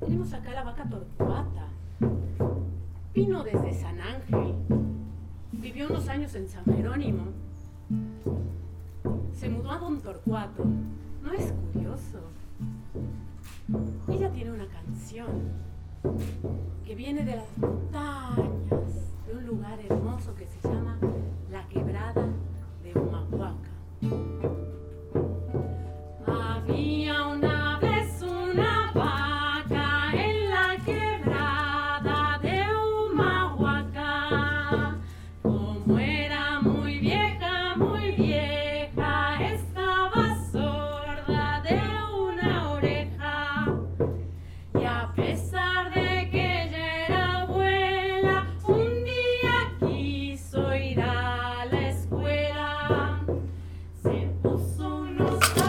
Tenemos acá la vaca Torcuata. Vino desde San Ángel. Vivió unos años en San Jerónimo. Se mudó a Don Torcuato. ¿No es curioso? Ella tiene una canción que viene de las montañas, de un lugar hermoso que se llama Thank you.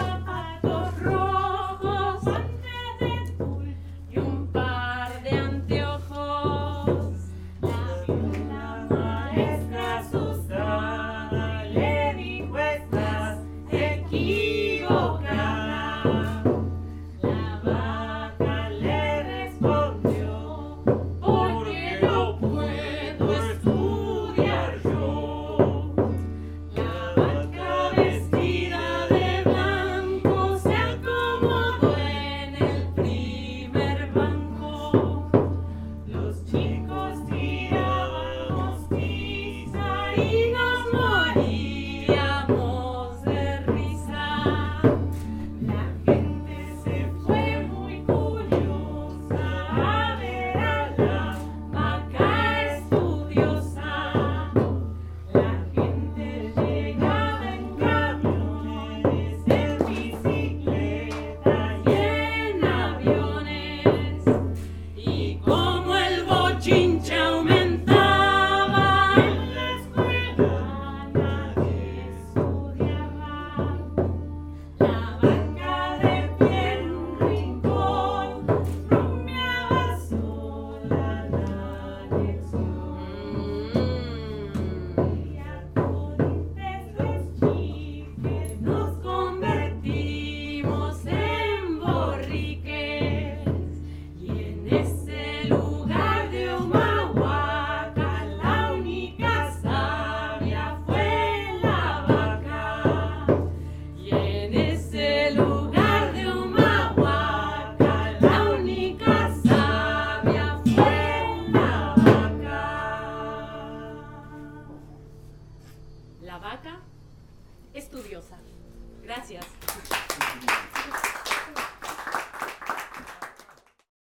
Gracias.